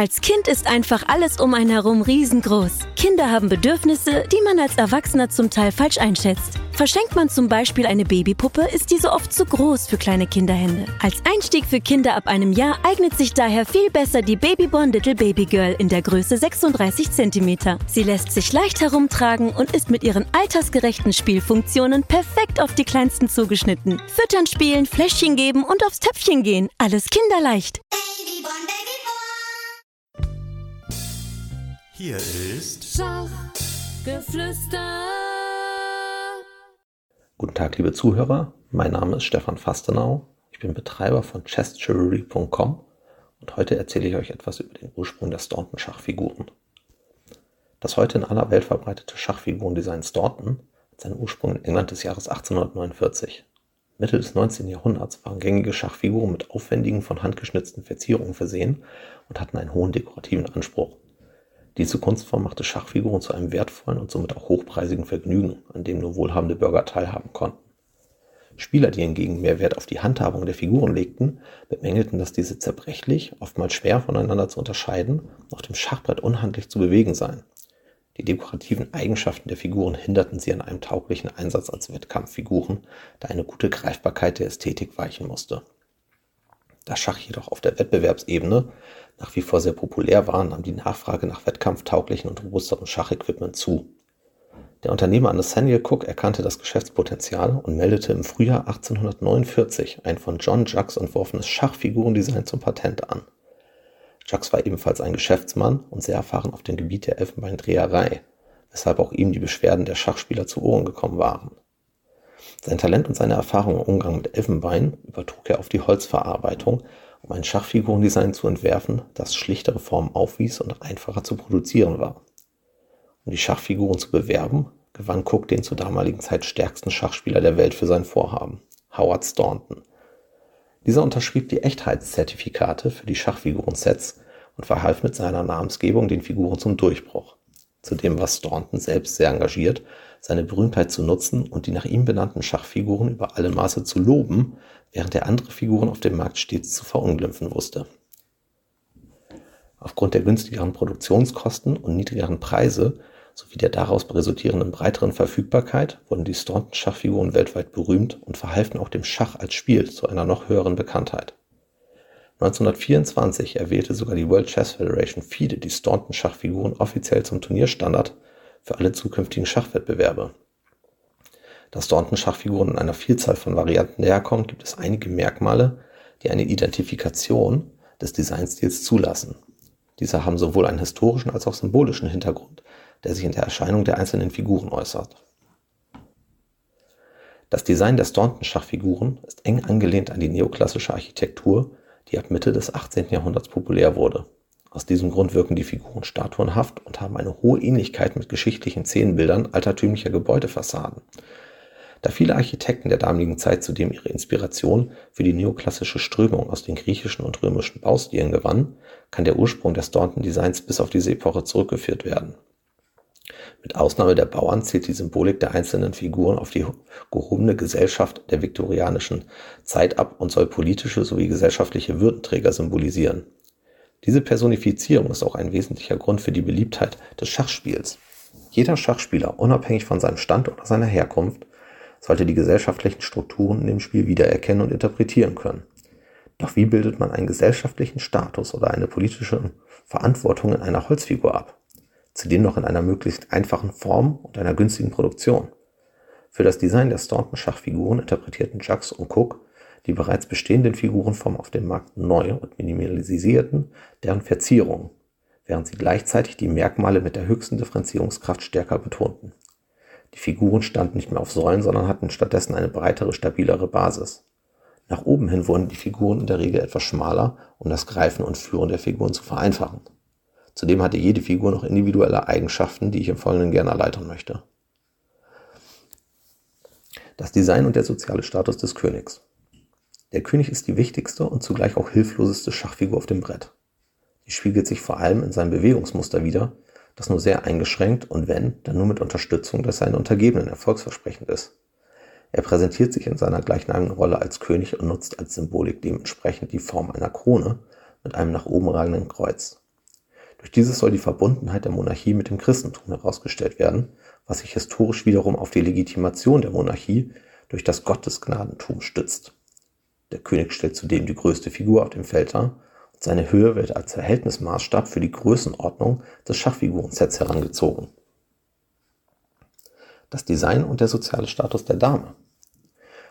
Als Kind ist einfach alles um einen herum riesengroß. Kinder haben Bedürfnisse, die man als Erwachsener zum Teil falsch einschätzt. Verschenkt man zum Beispiel eine Babypuppe, ist diese oft zu groß für kleine Kinderhände. Als Einstieg für Kinder ab einem Jahr eignet sich daher viel besser die Babyborn Little Baby Girl in der Größe 36 cm. Sie lässt sich leicht herumtragen und ist mit ihren altersgerechten Spielfunktionen perfekt auf die Kleinsten zugeschnitten. Füttern, spielen, Fläschchen geben und aufs Töpfchen gehen. Alles kinderleicht. Hier ist Schachgeflüster. Guten Tag, liebe Zuhörer. Mein Name ist Stefan Fastenau. Ich bin Betreiber von chessjewelry.com und heute erzähle ich euch etwas über den Ursprung der Staunton Schachfiguren. Das heute in aller Welt verbreitete Schachfigurendesign Staunton hat seinen Ursprung in England des Jahres 1849. Mitte des 19. Jahrhunderts waren gängige Schachfiguren mit aufwendigen, von Hand geschnitzten Verzierungen versehen und hatten einen hohen dekorativen Anspruch. Diese Kunstform machte Schachfiguren zu einem wertvollen und somit auch hochpreisigen Vergnügen, an dem nur wohlhabende Bürger teilhaben konnten. Spieler, die hingegen mehr Wert auf die Handhabung der Figuren legten, bemängelten, dass diese zerbrechlich, oftmals schwer voneinander zu unterscheiden auf dem Schachbrett unhandlich zu bewegen seien. Die dekorativen Eigenschaften der Figuren hinderten sie an einem tauglichen Einsatz als Wettkampffiguren, da eine gute Greifbarkeit der Ästhetik weichen musste. Da Schach jedoch auf der Wettbewerbsebene nach wie vor sehr populär war, nahm die Nachfrage nach wettkampftauglichen und robusteren Schachequipment zu. Der Unternehmer Nathaniel Cook erkannte das Geschäftspotenzial und meldete im Frühjahr 1849 ein von John Jacques entworfenes Schachfigurendesign zum Patent an. Jacques war ebenfalls ein Geschäftsmann und sehr erfahren auf dem Gebiet der Elfenbeindreherei, weshalb auch ihm die Beschwerden der Schachspieler zu Ohren gekommen waren. Sein Talent und seine Erfahrung im Umgang mit Elfenbein übertrug er auf die Holzverarbeitung, um ein Schachfigurendesign zu entwerfen, das schlichtere Formen aufwies und einfacher zu produzieren war. Um die Schachfiguren zu bewerben, gewann Cook den zur damaligen Zeit stärksten Schachspieler der Welt für sein Vorhaben, Howard Staunton. Dieser unterschrieb die Echtheitszertifikate für die Schachfigurensets und verhalf mit seiner Namensgebung den Figuren zum Durchbruch. Zudem war Staunton selbst sehr engagiert, seine Berühmtheit zu nutzen und die nach ihm benannten Schachfiguren über alle Maße zu loben, während er andere Figuren auf dem Markt stets zu verunglimpfen wusste. Aufgrund der günstigeren Produktionskosten und niedrigeren Preise sowie der daraus resultierenden breiteren Verfügbarkeit wurden die Staunton-Schachfiguren weltweit berühmt und verhalfen auch dem Schach als Spiel zu einer noch höheren Bekanntheit. 1924 erwählte sogar die World Chess Federation FIDE die Staunton-Schachfiguren offiziell zum Turnierstandard für alle zukünftigen Schachwettbewerbe. Da Staunton-Schachfiguren in einer Vielzahl von Varianten daherkommen, gibt es einige Merkmale, die eine Identifikation des Designstils zulassen. Diese haben sowohl einen historischen als auch symbolischen Hintergrund, der sich in der Erscheinung der einzelnen Figuren äußert. Das Design der Staunton-Schachfiguren ist eng angelehnt an die neoklassische Architektur die ab Mitte des 18. Jahrhunderts populär wurde. Aus diesem Grund wirken die Figuren statuenhaft und haben eine hohe Ähnlichkeit mit geschichtlichen Szenenbildern altertümlicher Gebäudefassaden. Da viele Architekten der damaligen Zeit zudem ihre Inspiration für die neoklassische Strömung aus den griechischen und römischen Baustilen gewannen, kann der Ursprung des Staunton Designs bis auf diese Epoche zurückgeführt werden mit Ausnahme der Bauern zählt die Symbolik der einzelnen Figuren auf die gehobene Gesellschaft der viktorianischen Zeit ab und soll politische sowie gesellschaftliche Würdenträger symbolisieren. Diese Personifizierung ist auch ein wesentlicher Grund für die Beliebtheit des Schachspiels. Jeder Schachspieler, unabhängig von seinem Stand oder seiner Herkunft, sollte die gesellschaftlichen Strukturen in dem Spiel wiedererkennen und interpretieren können. Doch wie bildet man einen gesellschaftlichen Status oder eine politische Verantwortung in einer Holzfigur ab? Zudem noch in einer möglichst einfachen Form und einer günstigen Produktion. Für das Design der Staunton-Schachfiguren interpretierten Jacques und Cook die bereits bestehenden Figurenformen auf dem Markt neu und minimalisierten deren Verzierungen, während sie gleichzeitig die Merkmale mit der höchsten Differenzierungskraft stärker betonten. Die Figuren standen nicht mehr auf Säulen, sondern hatten stattdessen eine breitere, stabilere Basis. Nach oben hin wurden die Figuren in der Regel etwas schmaler, um das Greifen und Führen der Figuren zu vereinfachen. Zudem hatte jede Figur noch individuelle Eigenschaften, die ich im Folgenden gerne erläutern möchte. Das Design und der soziale Status des Königs. Der König ist die wichtigste und zugleich auch hilfloseste Schachfigur auf dem Brett. Die spiegelt sich vor allem in seinem Bewegungsmuster wider, das nur sehr eingeschränkt und wenn, dann nur mit Unterstützung des seinen Untergebenen erfolgsversprechend ist. Er präsentiert sich in seiner gleichnamigen Rolle als König und nutzt als Symbolik dementsprechend die Form einer Krone mit einem nach oben ragenden Kreuz. Durch dieses soll die Verbundenheit der Monarchie mit dem Christentum herausgestellt werden, was sich historisch wiederum auf die Legitimation der Monarchie durch das Gottesgnadentum stützt. Der König stellt zudem die größte Figur auf dem Feld dar und seine Höhe wird als Verhältnismaßstab für die Größenordnung des Schachfigurensets herangezogen. Das Design und der soziale Status der Dame.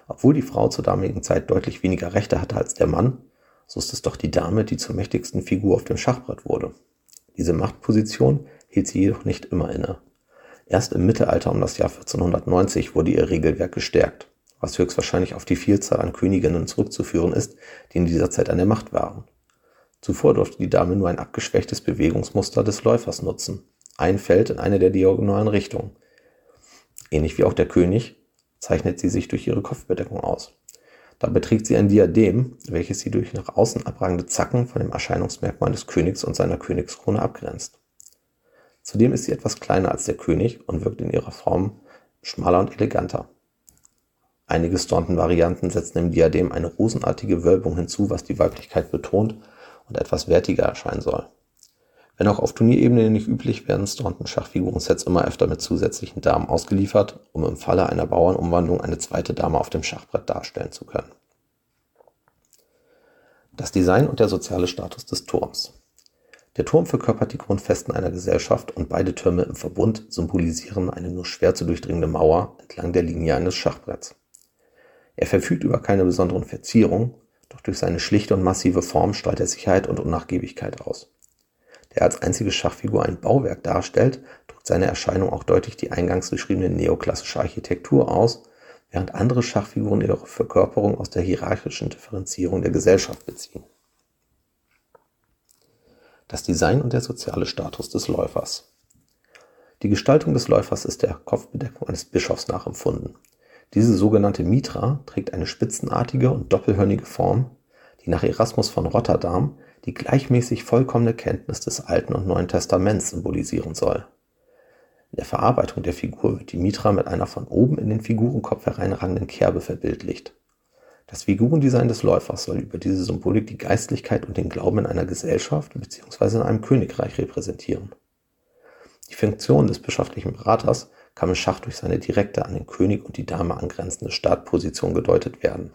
Obwohl die Frau zur damaligen Zeit deutlich weniger Rechte hatte als der Mann, so ist es doch die Dame, die zur mächtigsten Figur auf dem Schachbrett wurde. Diese Machtposition hielt sie jedoch nicht immer inne. Erst im Mittelalter um das Jahr 1490 wurde ihr Regelwerk gestärkt, was höchstwahrscheinlich auf die Vielzahl an Königinnen zurückzuführen ist, die in dieser Zeit an der Macht waren. Zuvor durfte die Dame nur ein abgeschwächtes Bewegungsmuster des Läufers nutzen, ein Feld in eine der diagonalen Richtungen. Ähnlich wie auch der König zeichnet sie sich durch ihre Kopfbedeckung aus. Dabei trägt sie ein Diadem, welches sie durch nach außen abragende Zacken von dem Erscheinungsmerkmal des Königs und seiner Königskrone abgrenzt. Zudem ist sie etwas kleiner als der König und wirkt in ihrer Form schmaler und eleganter. Einige Staunton-Varianten setzen im Diadem eine rosenartige Wölbung hinzu, was die Weiblichkeit betont und etwas wertiger erscheinen soll. Wenn auch auf Turnierebene nicht üblich, werden Staunton-Schachfigurensets immer öfter mit zusätzlichen Damen ausgeliefert, um im Falle einer Bauernumwandlung eine zweite Dame auf dem Schachbrett darstellen zu können. Das Design und der soziale Status des Turms. Der Turm verkörpert die Grundfesten einer Gesellschaft und beide Türme im Verbund symbolisieren eine nur schwer zu durchdringende Mauer entlang der Linie eines Schachbretts. Er verfügt über keine besonderen Verzierungen, doch durch seine schlichte und massive Form strahlt er Sicherheit und Unnachgiebigkeit aus der als einzige Schachfigur ein Bauwerk darstellt, drückt seine Erscheinung auch deutlich die eingangs beschriebene neoklassische Architektur aus, während andere Schachfiguren ihre Verkörperung aus der hierarchischen Differenzierung der Gesellschaft beziehen. Das Design und der soziale Status des Läufers. Die Gestaltung des Läufers ist der Kopfbedeckung eines Bischofs nachempfunden. Diese sogenannte Mitra trägt eine spitzenartige und doppelhörnige Form, nach Erasmus von Rotterdam die gleichmäßig vollkommene Kenntnis des Alten und Neuen Testaments symbolisieren soll. In der Verarbeitung der Figur wird die Mitra mit einer von oben in den Figurenkopf hereinragenden Kerbe verbildlicht. Das Figurendesign des Läufers soll über diese Symbolik die Geistlichkeit und den Glauben in einer Gesellschaft bzw. in einem Königreich repräsentieren. Die Funktion des bischöflichen Beraters kann im Schach durch seine direkte an den König und die Dame angrenzende Startposition gedeutet werden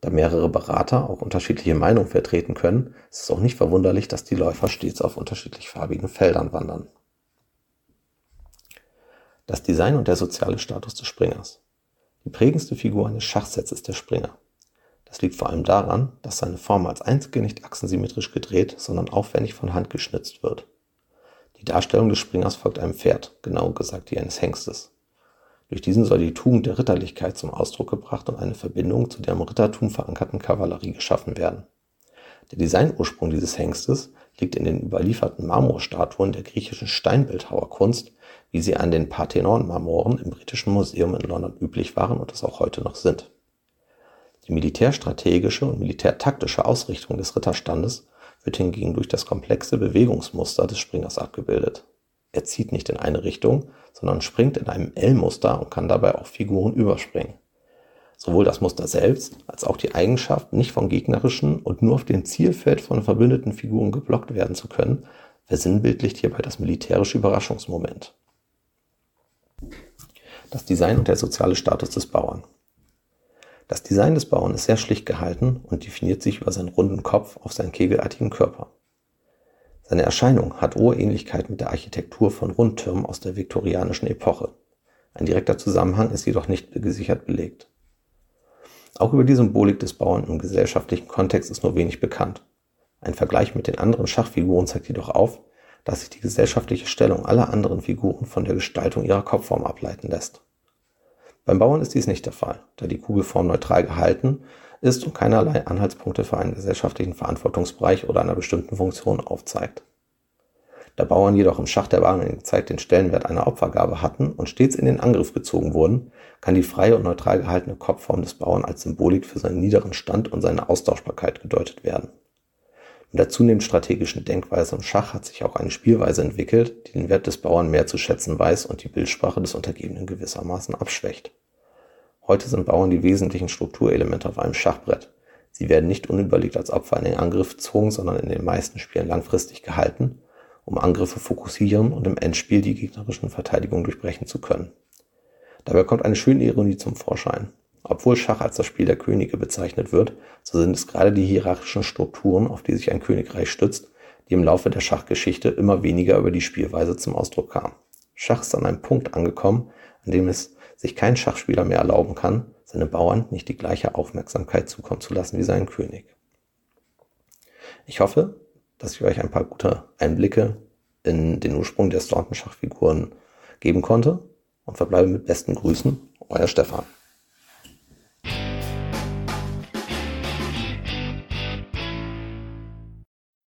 da mehrere Berater auch unterschiedliche Meinungen vertreten können, ist es auch nicht verwunderlich, dass die Läufer stets auf unterschiedlich farbigen Feldern wandern. Das Design und der soziale Status des Springers. Die prägendste Figur eines Schachsets ist der Springer. Das liegt vor allem daran, dass seine Form als einzige nicht achsensymmetrisch gedreht, sondern aufwendig von Hand geschnitzt wird. Die Darstellung des Springers folgt einem Pferd, genau gesagt die eines Hengstes. Durch diesen soll die Tugend der Ritterlichkeit zum Ausdruck gebracht und eine Verbindung zu der im Rittertum verankerten Kavallerie geschaffen werden. Der Designursprung dieses Hengstes liegt in den überlieferten Marmorstatuen der griechischen Steinbildhauerkunst, wie sie an den Parthenon-Marmoren im Britischen Museum in London üblich waren und es auch heute noch sind. Die militärstrategische und militärtaktische Ausrichtung des Ritterstandes wird hingegen durch das komplexe Bewegungsmuster des Springers abgebildet er zieht nicht in eine Richtung, sondern springt in einem L-Muster und kann dabei auch Figuren überspringen. Sowohl das Muster selbst als auch die Eigenschaft, nicht von gegnerischen und nur auf dem Zielfeld von verbündeten Figuren geblockt werden zu können, versinnbildlicht hierbei das militärische Überraschungsmoment. Das Design und der soziale Status des Bauern. Das Design des Bauern ist sehr schlicht gehalten und definiert sich über seinen runden Kopf auf seinen kegelartigen Körper. Seine Erscheinung hat hohe Ähnlichkeit mit der Architektur von Rundtürmen aus der viktorianischen Epoche. Ein direkter Zusammenhang ist jedoch nicht gesichert belegt. Auch über die Symbolik des Bauern im gesellschaftlichen Kontext ist nur wenig bekannt. Ein Vergleich mit den anderen Schachfiguren zeigt jedoch auf, dass sich die gesellschaftliche Stellung aller anderen Figuren von der Gestaltung ihrer Kopfform ableiten lässt. Beim Bauern ist dies nicht der Fall, da die Kugelform neutral gehalten ist und keinerlei Anhaltspunkte für einen gesellschaftlichen Verantwortungsbereich oder einer bestimmten Funktion aufzeigt. Da Bauern jedoch im Schach der damaligen Zeit den Stellenwert einer Opfergabe hatten und stets in den Angriff gezogen wurden, kann die freie und neutral gehaltene Kopfform des Bauern als Symbolik für seinen niederen Stand und seine Austauschbarkeit gedeutet werden. Mit der zunehmend strategischen Denkweise im Schach hat sich auch eine Spielweise entwickelt, die den Wert des Bauern mehr zu schätzen weiß und die Bildsprache des Untergebenen gewissermaßen abschwächt. Heute sind Bauern die wesentlichen Strukturelemente auf einem Schachbrett. Sie werden nicht unüberlegt als Opfer in den Angriff gezogen, sondern in den meisten Spielen langfristig gehalten um Angriffe fokussieren und im Endspiel die gegnerischen Verteidigungen durchbrechen zu können. Dabei kommt eine schöne Ironie zum Vorschein. Obwohl Schach als das Spiel der Könige bezeichnet wird, so sind es gerade die hierarchischen Strukturen, auf die sich ein Königreich stützt, die im Laufe der Schachgeschichte immer weniger über die Spielweise zum Ausdruck kamen. Schach ist an einem Punkt angekommen, an dem es sich kein Schachspieler mehr erlauben kann, seine Bauern nicht die gleiche Aufmerksamkeit zukommen zu lassen wie seinen König. Ich hoffe, dass ich euch ein paar gute Einblicke in den Ursprung der Staunton-Schachfiguren geben konnte und verbleibe mit besten Grüßen, euer Stefan.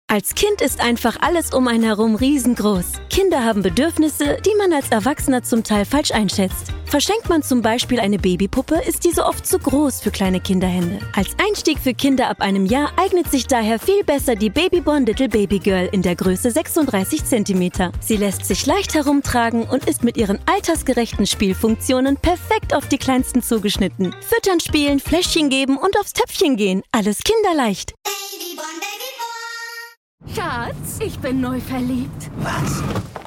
Als Kind ist einfach alles um einen herum riesengroß. Kinder haben Bedürfnisse, die man als Erwachsener zum Teil falsch einschätzt. Verschenkt man zum Beispiel eine Babypuppe, ist diese oft zu groß für kleine Kinderhände. Als Einstieg für Kinder ab einem Jahr eignet sich daher viel besser die Babyborn Little Baby Girl in der Größe 36 cm. Sie lässt sich leicht herumtragen und ist mit ihren altersgerechten Spielfunktionen perfekt auf die Kleinsten zugeschnitten. Füttern, spielen, Fläschchen geben und aufs Töpfchen gehen. Alles kinderleicht. Babyborn, Babyborn. Schatz, ich bin neu verliebt. Was?